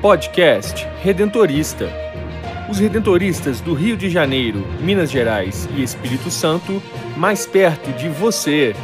Podcast Redentorista. Os redentoristas do Rio de Janeiro, Minas Gerais e Espírito Santo, mais perto de você.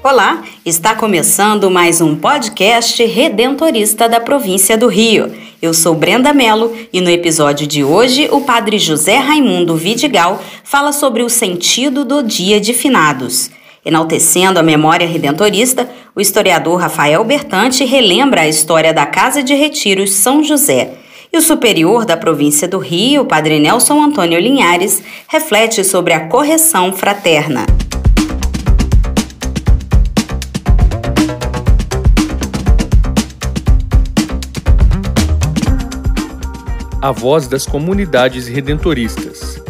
Olá, está começando mais um podcast redentorista da província do Rio. Eu sou Brenda Mello e no episódio de hoje o padre José Raimundo Vidigal fala sobre o sentido do Dia de Finados. Enaltecendo a memória redentorista, o historiador Rafael Bertante relembra a história da Casa de Retiros São José. E o superior da província do Rio, padre Nelson Antônio Linhares, reflete sobre a correção fraterna. a voz das comunidades redentoristas.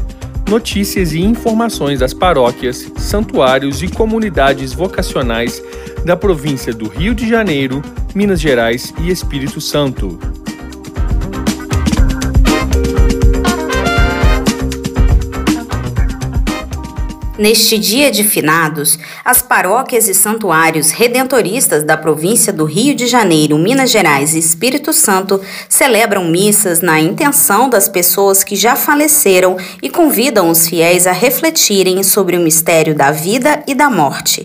Notícias e informações das paróquias, santuários e comunidades vocacionais da província do Rio de Janeiro, Minas Gerais e Espírito Santo. Neste dia de finados, as paróquias e santuários redentoristas da província do Rio de Janeiro, Minas Gerais e Espírito Santo celebram missas na intenção das pessoas que já faleceram e convidam os fiéis a refletirem sobre o mistério da vida e da morte.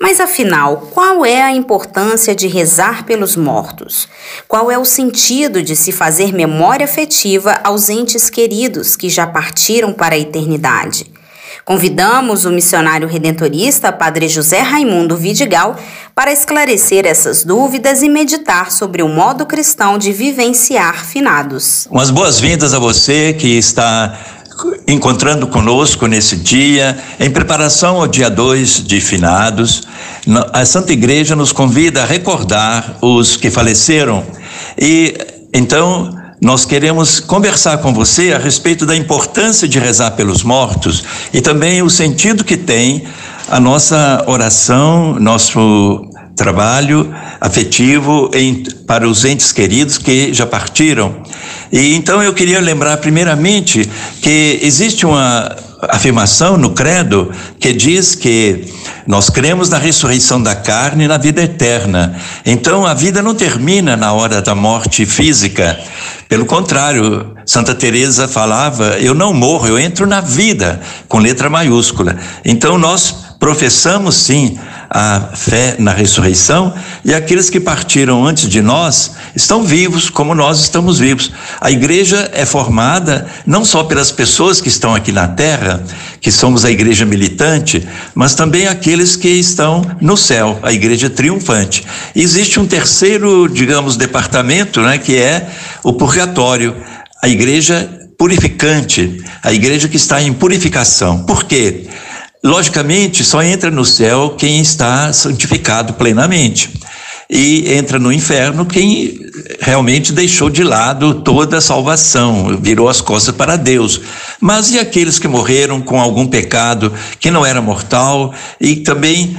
Mas afinal, qual é a importância de rezar pelos mortos? Qual é o sentido de se fazer memória afetiva aos entes queridos que já partiram para a eternidade? Convidamos o missionário redentorista, Padre José Raimundo Vidigal, para esclarecer essas dúvidas e meditar sobre o modo cristão de vivenciar finados. Umas boas-vindas a você que está encontrando conosco nesse dia, em preparação ao dia 2 de finados. A Santa Igreja nos convida a recordar os que faleceram e então nós queremos conversar com você a respeito da importância de rezar pelos mortos e também o sentido que tem a nossa oração, nosso trabalho afetivo em, para os entes queridos que já partiram. E então eu queria lembrar primeiramente que existe uma afirmação no credo que diz que nós cremos na ressurreição da carne e na vida eterna. Então a vida não termina na hora da morte física. Pelo contrário, Santa Teresa falava: "Eu não morro, eu entro na vida", com letra maiúscula. Então nós professamos sim a fé na ressurreição e aqueles que partiram antes de nós estão vivos como nós estamos vivos. A igreja é formada não só pelas pessoas que estão aqui na terra, que somos a igreja militante, mas também aqueles que estão no céu, a igreja triunfante. E existe um terceiro, digamos, departamento, né, que é o purgatório, a igreja purificante, a igreja que está em purificação. Por quê? Logicamente, só entra no céu quem está santificado plenamente. E entra no inferno quem realmente deixou de lado toda a salvação, virou as costas para Deus. Mas e aqueles que morreram com algum pecado que não era mortal e também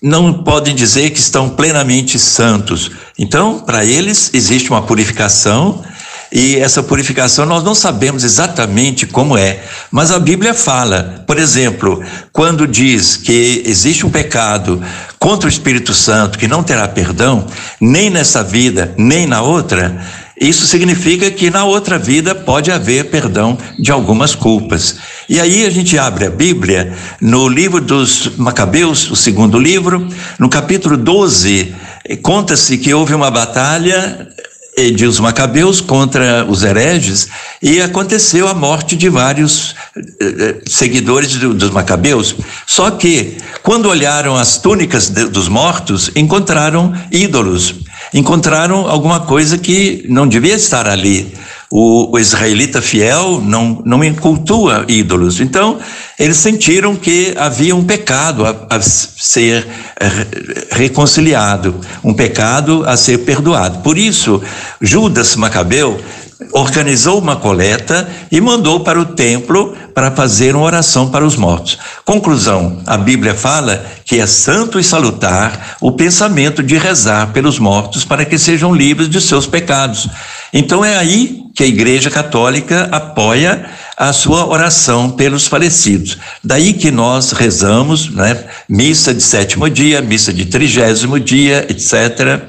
não podem dizer que estão plenamente santos? Então, para eles existe uma purificação e essa purificação nós não sabemos exatamente como é, mas a Bíblia fala, por exemplo, quando diz que existe um pecado contra o Espírito Santo que não terá perdão, nem nessa vida, nem na outra, isso significa que na outra vida pode haver perdão de algumas culpas. E aí a gente abre a Bíblia no livro dos Macabeus, o segundo livro, no capítulo 12, conta-se que houve uma batalha os macabeus contra os hereges e aconteceu a morte de vários eh, eh, seguidores do, dos macabeus. Só que, quando olharam as túnicas dos mortos, encontraram ídolos, encontraram alguma coisa que não devia estar ali. O, o, israelita fiel não, não cultua ídolos. Então, eles sentiram que havia um pecado a, a ser eh, reconciliado, um pecado a ser perdoado. Por isso, Judas Macabeu organizou uma coleta e mandou para o templo para fazer uma oração para os mortos. Conclusão: a Bíblia fala que é santo e salutar o pensamento de rezar pelos mortos para que sejam livres de seus pecados. Então é aí que a Igreja Católica apoia a sua oração pelos falecidos. Daí que nós rezamos, né, missa de sétimo dia, missa de trigésimo dia, etc.,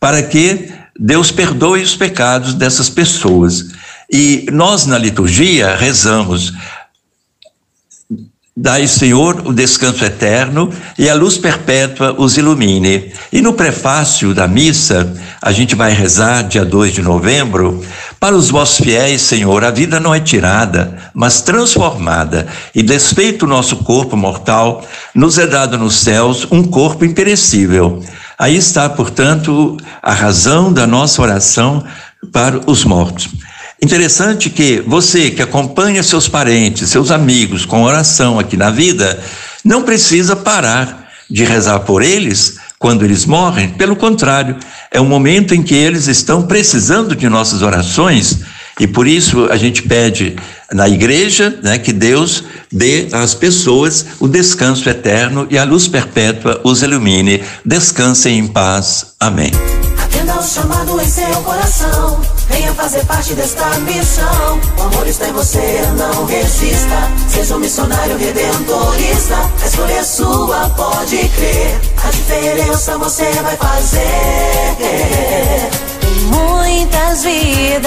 para que Deus perdoe os pecados dessas pessoas. E nós na liturgia rezamos Dai, Senhor, o descanso eterno e a luz perpétua os ilumine. E no prefácio da missa, a gente vai rezar, dia 2 de novembro, para os vossos fiéis, Senhor, a vida não é tirada, mas transformada, e desfeito o nosso corpo mortal, nos é dado nos céus um corpo imperecível. Aí está, portanto, a razão da nossa oração para os mortos. Interessante que você que acompanha seus parentes, seus amigos com oração aqui na vida, não precisa parar de rezar por eles quando eles morrem. Pelo contrário, é um momento em que eles estão precisando de nossas orações e por isso a gente pede na igreja né, que Deus dê às pessoas o descanso eterno e a luz perpétua os ilumine. Descansem em paz. Amém. Atenda o chamado em seu coração. Venha fazer parte desta missão. O amor está em você, não resista. Seja um missionário redentorista. A escolha é sua, pode crer. A diferença você vai fazer. Em muitas vidas.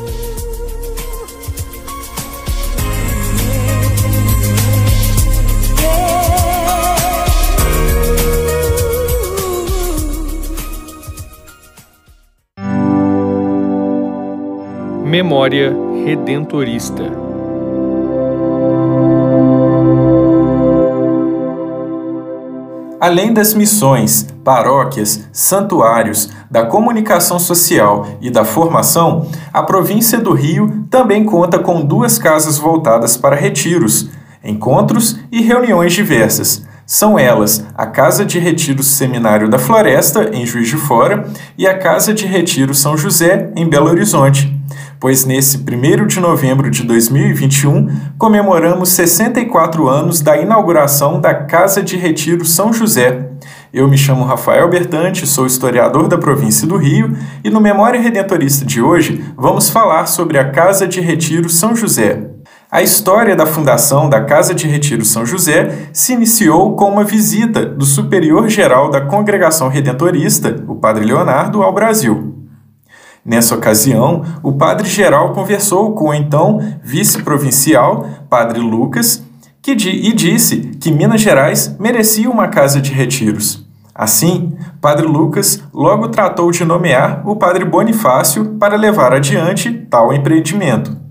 Memória Redentorista Além das missões, paróquias, santuários, da comunicação social e da formação, a província do Rio também conta com duas casas voltadas para retiros, encontros e reuniões diversas. São elas a Casa de Retiro Seminário da Floresta, em Juiz de Fora, e a Casa de Retiro São José, em Belo Horizonte pois nesse 1 de novembro de 2021 comemoramos 64 anos da inauguração da Casa de Retiro São José. Eu me chamo Rafael Bertante, sou historiador da província do Rio e no Memória Redentorista de hoje vamos falar sobre a Casa de Retiro São José. A história da fundação da Casa de Retiro São José se iniciou com uma visita do Superior Geral da Congregação Redentorista, o Padre Leonardo, ao Brasil. Nessa ocasião, o padre geral conversou com o então vice-provincial, padre Lucas, que e disse que Minas Gerais merecia uma casa de retiros. Assim, padre Lucas logo tratou de nomear o padre Bonifácio para levar adiante tal empreendimento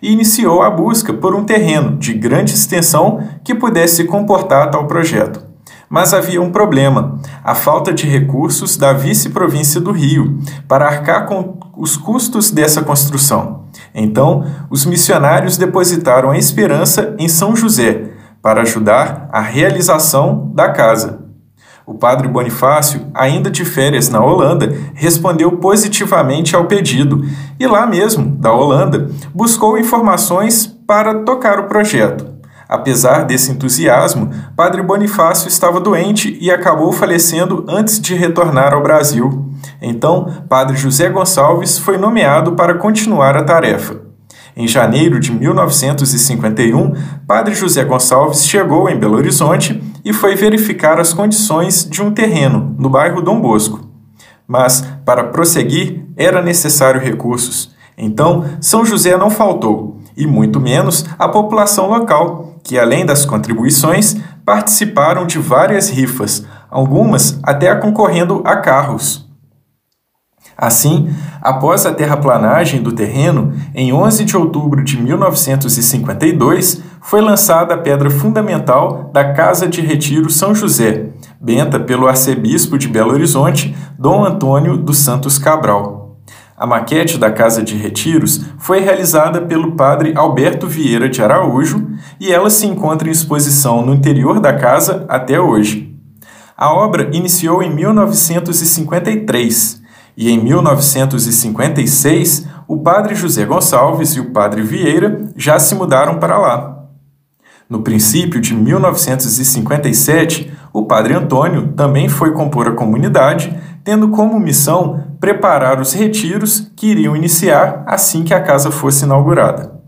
e iniciou a busca por um terreno de grande extensão que pudesse comportar tal projeto. Mas havia um problema: a falta de recursos da vice-província do Rio para arcar com os custos dessa construção. Então, os missionários depositaram a esperança em São José para ajudar a realização da casa. O padre Bonifácio, ainda de férias na Holanda, respondeu positivamente ao pedido e, lá mesmo, da Holanda, buscou informações para tocar o projeto. Apesar desse entusiasmo, Padre Bonifácio estava doente e acabou falecendo antes de retornar ao Brasil. Então, Padre José Gonçalves foi nomeado para continuar a tarefa. Em janeiro de 1951, Padre José Gonçalves chegou em Belo Horizonte e foi verificar as condições de um terreno no bairro Dom Bosco. Mas, para prosseguir, era necessário recursos. Então, São José não faltou, e muito menos a população local, que, além das contribuições, participaram de várias rifas, algumas até concorrendo a carros. Assim, após a terraplanagem do terreno, em 11 de outubro de 1952, foi lançada a pedra fundamental da Casa de Retiro São José, benta pelo arcebispo de Belo Horizonte, Dom Antônio dos Santos Cabral. A maquete da Casa de Retiros foi realizada pelo padre Alberto Vieira de Araújo e ela se encontra em exposição no interior da casa até hoje. A obra iniciou em 1953 e em 1956 o padre José Gonçalves e o padre Vieira já se mudaram para lá. No princípio de 1957, o padre Antônio também foi compor a comunidade, tendo como missão preparar os retiros que iriam iniciar assim que a casa fosse inaugurada.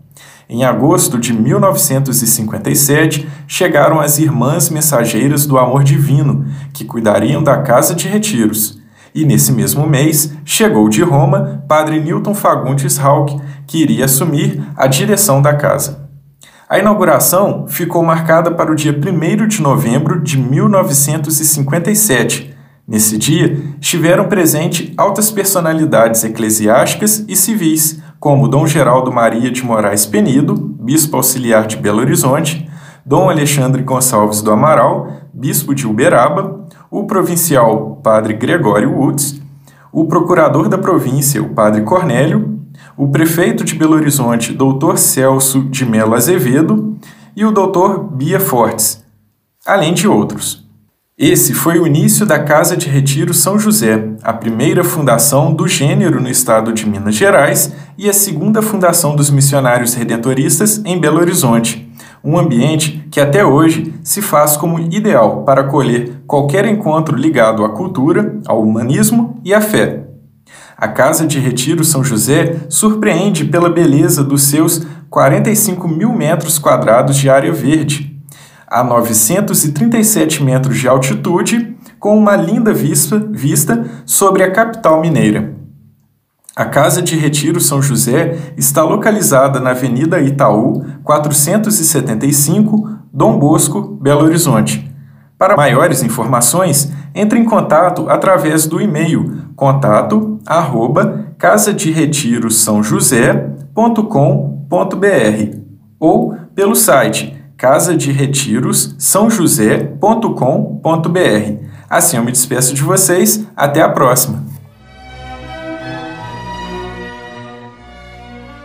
Em agosto de 1957, chegaram as Irmãs Mensageiras do Amor Divino, que cuidariam da casa de retiros. E nesse mesmo mês, chegou de Roma Padre Newton Fagundes Hauck, que iria assumir a direção da casa. A inauguração ficou marcada para o dia 1 de novembro de 1957. Nesse dia, estiveram presentes altas personalidades eclesiásticas e civis, como Dom Geraldo Maria de Moraes Penido, bispo auxiliar de Belo Horizonte, Dom Alexandre Gonçalves do Amaral, bispo de Uberaba, o provincial Padre Gregório Woods, o procurador da província, o Padre Cornélio, o prefeito de Belo Horizonte, Dr. Celso de Mello Azevedo, e o Dr. Bia Fortes, além de outros. Esse foi o início da Casa de Retiro São José, a primeira fundação do gênero no estado de Minas Gerais e a segunda fundação dos missionários redentoristas em Belo Horizonte, um ambiente que até hoje se faz como ideal para acolher qualquer encontro ligado à cultura, ao humanismo e à fé. A Casa de Retiro São José surpreende pela beleza dos seus 45 mil metros quadrados de área verde, a 937 metros de altitude, com uma linda vista, vista sobre a capital mineira. A Casa de Retiro São José está localizada na Avenida Itaú, 475, Dom Bosco, Belo Horizonte. Para maiores informações, entre em contato através do e-mail contato arroba ou pelo site casaderetirosaojosé.com.br. Assim eu me despeço de vocês, até a próxima.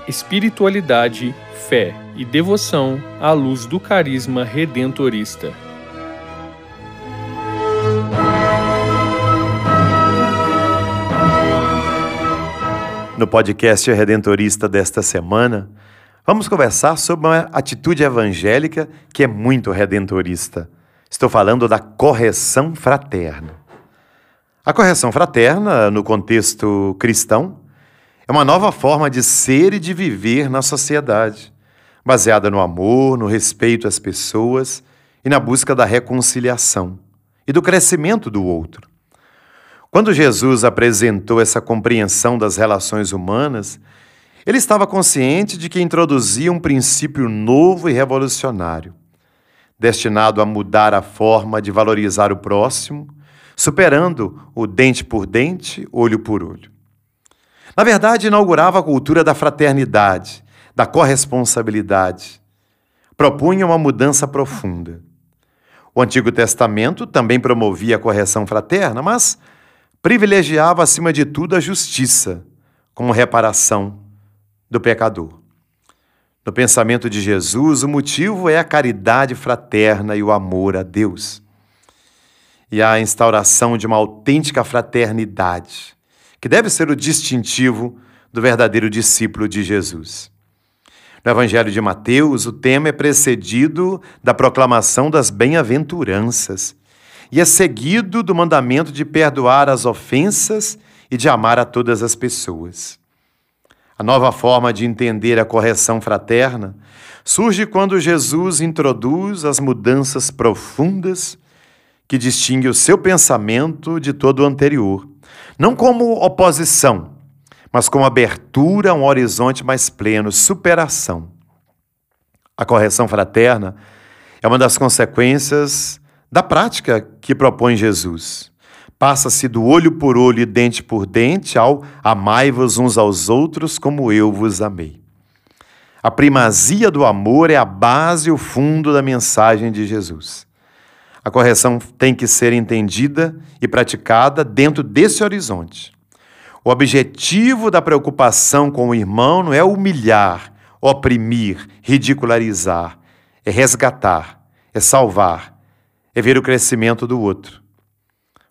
Espiritualidade, fé e devoção à luz do carisma redentorista. No podcast Redentorista desta semana, vamos conversar sobre uma atitude evangélica que é muito redentorista. Estou falando da correção fraterna. A correção fraterna, no contexto cristão, é uma nova forma de ser e de viver na sociedade, baseada no amor, no respeito às pessoas e na busca da reconciliação e do crescimento do outro. Quando Jesus apresentou essa compreensão das relações humanas, ele estava consciente de que introduzia um princípio novo e revolucionário, destinado a mudar a forma de valorizar o próximo, superando o dente por dente, olho por olho. Na verdade, inaugurava a cultura da fraternidade, da corresponsabilidade. Propunha uma mudança profunda. O Antigo Testamento também promovia a correção fraterna, mas privilegiava acima de tudo a justiça como reparação do pecador. No pensamento de Jesus, o motivo é a caridade fraterna e o amor a Deus. E a instauração de uma autêntica fraternidade, que deve ser o distintivo do verdadeiro discípulo de Jesus. No Evangelho de Mateus, o tema é precedido da proclamação das bem-aventuranças e é seguido do mandamento de perdoar as ofensas e de amar a todas as pessoas. A nova forma de entender a correção fraterna surge quando Jesus introduz as mudanças profundas que distinguem o seu pensamento de todo o anterior, não como oposição, mas como abertura a um horizonte mais pleno, superação. A correção fraterna é uma das consequências da prática que propõe Jesus. Passa-se do olho por olho e dente por dente ao amai-vos uns aos outros como eu vos amei. A primazia do amor é a base e o fundo da mensagem de Jesus. A correção tem que ser entendida e praticada dentro desse horizonte. O objetivo da preocupação com o irmão não é humilhar, oprimir, ridicularizar, é resgatar, é salvar, é ver o crescimento do outro.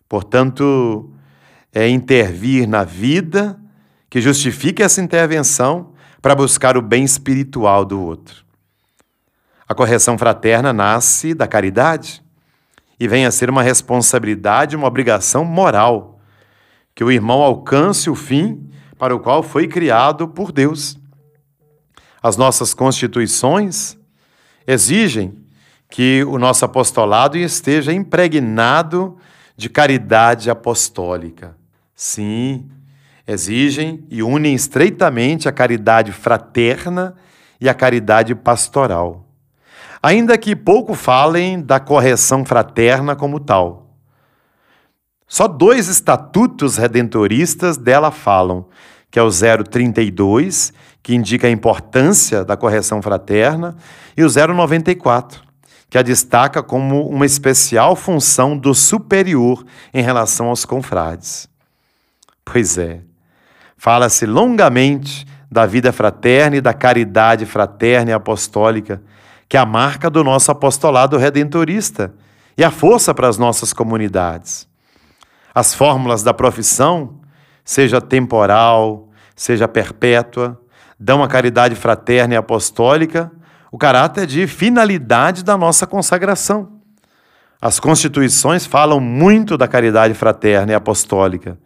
Portanto, é intervir na vida que justifique essa intervenção para buscar o bem espiritual do outro. A correção fraterna nasce da caridade e vem a ser uma responsabilidade, uma obrigação moral, que o irmão alcance o fim para o qual foi criado por Deus. As nossas constituições exigem que o nosso apostolado esteja impregnado de caridade apostólica. Sim, exigem e unem estreitamente a caridade fraterna e a caridade pastoral. Ainda que pouco falem da correção fraterna como tal. Só dois estatutos redentoristas dela falam, que é o 032, que indica a importância da correção fraterna, e o 094, que a destaca como uma especial função do superior em relação aos confrades. Pois é, fala-se longamente da vida fraterna e da caridade fraterna e apostólica, que é a marca do nosso apostolado redentorista e a força para as nossas comunidades. As fórmulas da profissão, seja temporal, seja perpétua, dão a caridade fraterna e apostólica o caráter de finalidade da nossa consagração. As constituições falam muito da caridade fraterna e apostólica,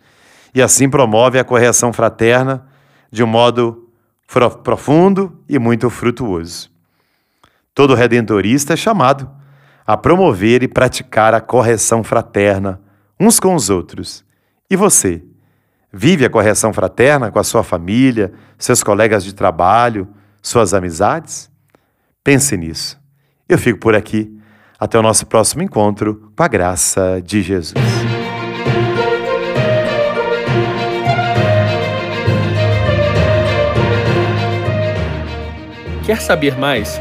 e assim promove a correção fraterna de um modo profundo e muito frutuoso. Todo redentorista é chamado a promover e praticar a correção fraterna uns com os outros. E você? Vive a correção fraterna com a sua família, seus colegas de trabalho, suas amizades? Pense nisso. Eu fico por aqui. Até o nosso próximo encontro, com a graça de Jesus. Quer saber mais